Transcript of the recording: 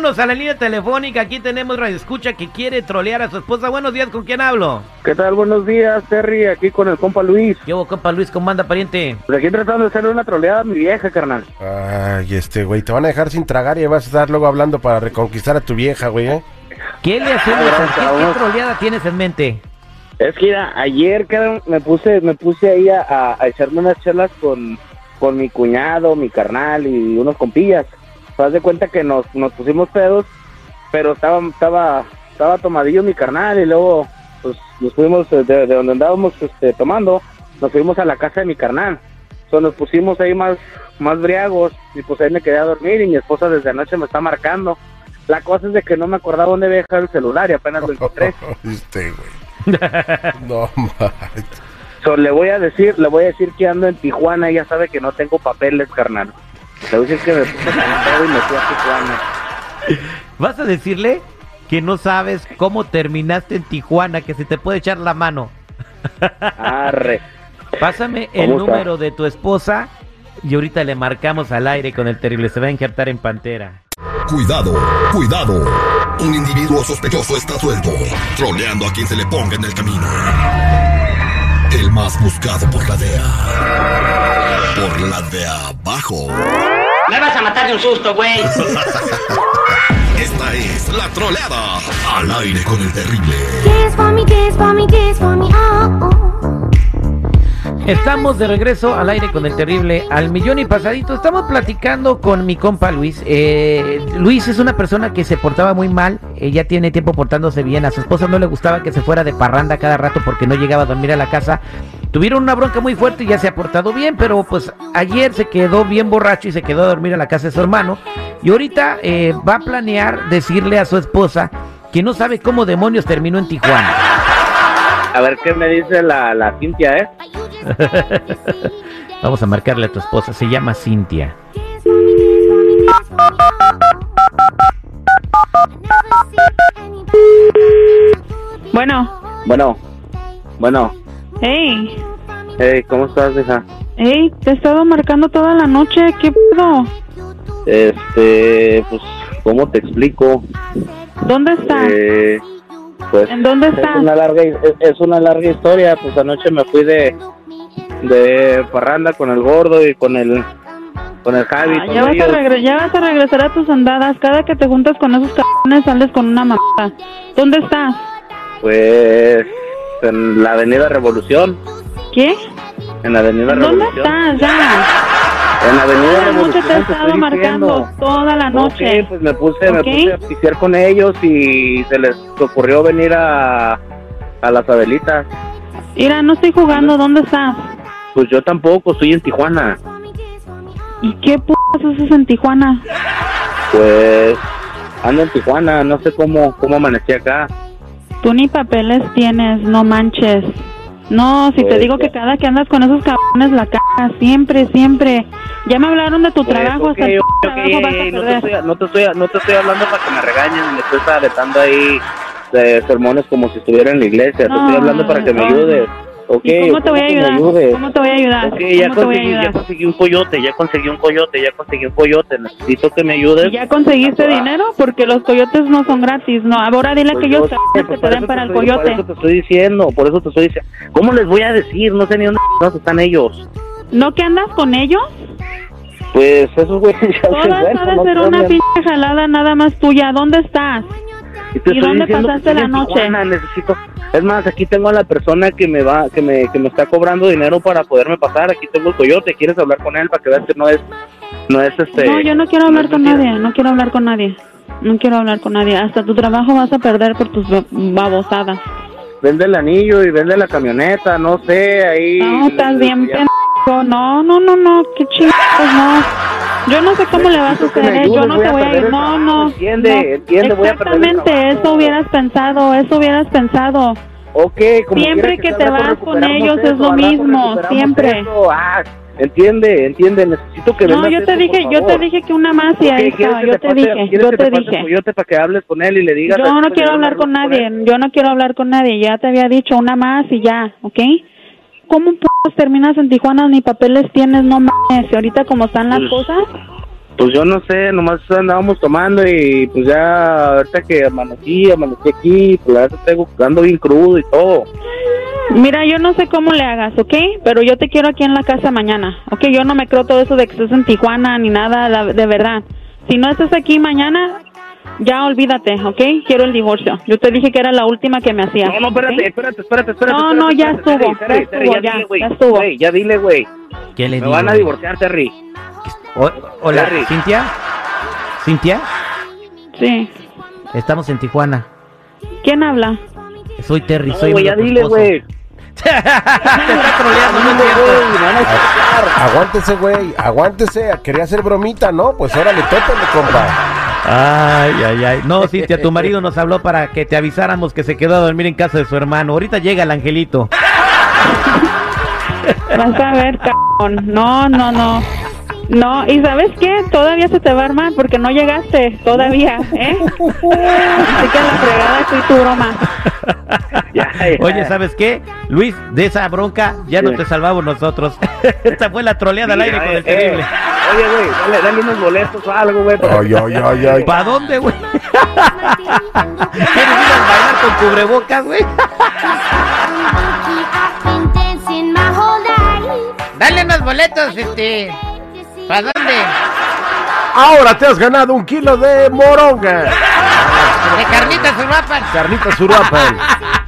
Vámonos a la línea telefónica. Aquí tenemos Radio Escucha que quiere trolear a su esposa. Buenos días, ¿con quién hablo? ¿Qué tal? Buenos días, Terry, aquí con el compa Luis. Yo, compa Luis, ¿cómo anda, pariente? Pues aquí tratando de hacerle una troleada a mi vieja, carnal. Ay, este, güey, te van a dejar sin tragar y vas a estar luego hablando para reconquistar a tu vieja, güey, ¿eh? ¿Qué le hacemos? Ah, ¿Qué, qué troleada tienes en mente? Es que mira, ayer me puse me puse ahí a, a- a echarme unas chelas con, con mi cuñado, mi carnal y unos compillas. Das de cuenta que nos, nos pusimos pedos, pero estaba estaba estaba tomadillo mi carnal y luego pues nos fuimos de, de donde andábamos este, tomando, nos fuimos a la casa de mi carnal. Entonces nos pusimos ahí más más briagos y pues ahí me quedé a dormir y mi esposa desde anoche me está marcando. La cosa es de que no me acordaba dónde había dejado el celular y apenas lo encontré. Este, güey. No, mames. So, le voy a decir, le voy a decir que ando en Tijuana, ella sabe que no tengo papeles, carnal. Le voy a decir que me puse y me fui a Tijuana. ¿Vas a decirle que no sabes cómo terminaste en Tijuana, que se te puede echar la mano? Arre. Pásame el número de tu esposa y ahorita le marcamos al aire con el terrible. Se va a injertar en pantera. Cuidado, cuidado. Un individuo sospechoso está suelto, troleando a quien se le ponga en el camino. El más buscado por la DEA. Por la de abajo. Me vas a matar de un susto, güey. Esta es la troleada. Al aire con el terrible. Dance for me, dance for me, dance for me, oh, oh. Estamos de regreso al aire con el terrible al millón y pasadito. Estamos platicando con mi compa Luis. Eh, Luis es una persona que se portaba muy mal. eh, ya tiene tiempo portándose bien. A su esposa no le gustaba que se fuera de parranda cada rato porque no llegaba a dormir a la casa. Tuvieron una bronca muy fuerte y ya se ha portado bien, pero pues ayer se quedó bien borracho y se quedó a dormir a la casa de su hermano. Y ahorita eh, va a planear decirle a su esposa que no sabe cómo demonios terminó en Tijuana. A ver qué me dice la, la Cintia, ¿eh? Vamos a marcarle a tu esposa. Se llama Cintia. Bueno, Bueno, bueno. hey, Hey, ¿cómo estás, hija? hey, te he estado marcando toda la noche, ¿qué pedo? Este, pues, ¿cómo te explico? ¿Dónde estás? Eh, pues, ¿En dónde es estás? una larga es, es una larga historia. Pues anoche me fui de de parranda con el gordo y con el con el Javi. Ah, con ya, vas a ellos. regre- ya vas a regresar a tus andadas. Cada que te juntas con esos cabrones sales con una mamada. ¿Dónde estás? Pues en la Avenida Revolución. ¿Qué? En la Avenida ¿Dónde Revolución. estás? Ya. En la Avenida Toda la noche te he estado marcando. Toda la noche. Ok, pues me puse, me puse a pistear con ellos y se les ocurrió venir a, a las Abelitas. Mira, no estoy jugando. ¿Dónde estás? Pues yo tampoco, estoy en Tijuana. ¿Y qué p haces en Tijuana? Pues ando en Tijuana, no sé cómo, cómo amanecí acá. Tú ni papeles tienes, no manches. No, si te Pues, digo ya. que cada que andas con esos cabrones la cagas, siempre, siempre. Ya me hablaron de tu Pues, trabajo, ok, hasta el ok, trabajo ok, vas a no, te estoy, no, te estoy, no te estoy hablando para que me regañen, me estoy aletando ahí de sermones como si estuviera en la iglesia. te No, estoy hablando para que me ayudes. Ok, ¿Y cómo te voy a ayudar? ¿Cómo te voy a ayudar? Ok, ya ¿Cómo te conseguí, ya ayudar? conseguí un coyote, ya conseguí un coyote, ya conseguí un coyote. Necesito que me ayudes. ¿Y ¿Ya conseguiste Ah. dinero? Porque los coyotes no son gratis, no. Ahora dile Pues que ellos sé, que pues te por den para el estoy- Por coyote. eso te estoy diciendo, por eso te estoy diciendo. ¿Cómo les voy a decir? No sé ni dónde están ellos. ¿No que andas con ellos? Pues esos güeyes ya Todas se no ser una pinche jalada nada más tuya. ¿Dónde estás? Y, te ¿Y estoy dónde pasaste la noche? Tijuana, necesito. Es más, aquí tengo a la persona que me va, que me, que me está cobrando dinero para poderme pasar. Aquí tengo el coyote. ¿Quieres hablar con él para que veas que no es, no es este? No, yo no quiero hablar con mentira? nadie. No quiero hablar con nadie. No quiero hablar con nadie. Hasta tu trabajo vas a perder por tus ba- babosadas. Vende el anillo y vende la camioneta, no sé, ahí. No, estás bien Ya-. No, no, no, no. Qué chingados, no. Yo no sé cómo le vas a que. ¿eh? Yo no te voy a ir. No, no. entiende, no. entiende, voy a Exactamente, eso hubieras pensado. Eso hubieras pensado. Ok, como Siempre quiera que te vas con recuperamos ellos es eso, lo al rato mismo, siempre. Ah, entiende, entiende, necesito que No, yo te eso, dije, yo te dije que una más y Ok, ahí ¿quieres estaba. que Yo te pase- dije, ¿quieres yo que te dije. coyote para que hables con él y le digas? Yo "Ay, no pues, quiero hablar con nadie, él"? yo no quiero hablar con nadie, ya te había dicho una más y ya, ¿ok? ¿Cómo terminas en Tijuana ni papeles tienes? No mames, y ahorita como están las Pues, cosas, Pues yo no sé, nomás andábamos tomando y pues ya ahorita que amanecí, amanecí aquí, pues la verdad tengo ando bien crudo y todo. Mira, yo no sé cómo le hagas, ¿ok? Pero yo te quiero aquí en la casa mañana, ¿ok? Yo no me creo todo eso de que estés en Tijuana ni nada, de verdad. Si no estás aquí mañana, ya olvídate, ¿ok? Quiero el divorcio. Yo te dije que era la última que me hacía. No, no, espérate, ¿ok? espérate, espérate, espérate. No, espérate, no, ya espérate, estuvo, Terry, ya estuvo, ya, dile, güey. ya estuvo. Ya dile, güey. ¿Qué le Me digo? van a divorciar, Terry. O- hola, Terry. Cintia. Cintia, Sí. estamos en Tijuana. ¿Quién habla? Soy Terry, No, soy güey, ya dile, güey. Te está troleando, no es Dile, cierto. güey, me van a escuchar. Aguántese, güey, aguántese. Quería hacer bromita, ¿no? Pues órale, tópale, compa. Ay, ay, ay. No, Cintia, tu marido nos habló para que te avisáramos que se quedó a dormir en casa de su hermano. Ahorita llega el angelito. Vas a ver, cabrón. No, no, no. No, y ¿sabes qué? Todavía se te va a armar porque no llegaste todavía, ¿eh? Así que la fregada fui tu broma. Ya, ya. Oye, ¿sabes qué? Luis, de esa bronca ya no te salvamos nosotros. Esta fue la troleada al aire con el eh, terrible. eh, Oye, güey, dale, dale unos boletos o algo, güey. para Ay, ay, ay, ay. ¿Para dónde, güey? ¿Quieres ir a bailar con cubrebocas, güey? Dale unos boletos, este. ¿Para dónde? Ahora te has ganado un kilo de moronga. De carnitas urbapas. Carnitas Uruapan.